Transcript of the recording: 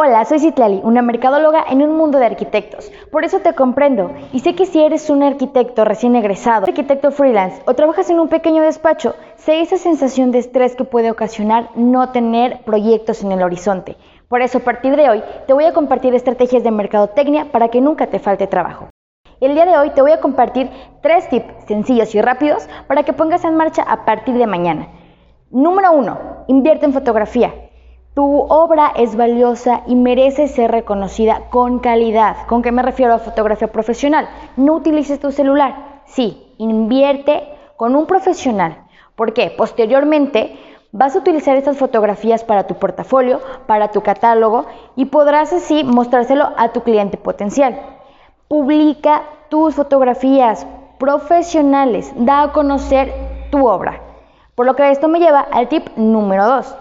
Hola, soy Citlali, una mercadóloga en un mundo de arquitectos. Por eso te comprendo y sé que si eres un arquitecto recién egresado, arquitecto freelance o trabajas en un pequeño despacho, sé esa sensación de estrés que puede ocasionar no tener proyectos en el horizonte. Por eso a partir de hoy te voy a compartir estrategias de mercadotecnia para que nunca te falte trabajo. El día de hoy te voy a compartir tres tips sencillos y rápidos para que pongas en marcha a partir de mañana. Número 1. Invierte en fotografía. Tu obra es valiosa y merece ser reconocida con calidad. ¿Con qué me refiero a fotografía profesional? No utilices tu celular. Sí, invierte con un profesional. ¿Por qué? Posteriormente vas a utilizar estas fotografías para tu portafolio, para tu catálogo y podrás así mostrárselo a tu cliente potencial. Publica tus fotografías profesionales, da a conocer tu obra. Por lo que esto me lleva al tip número 2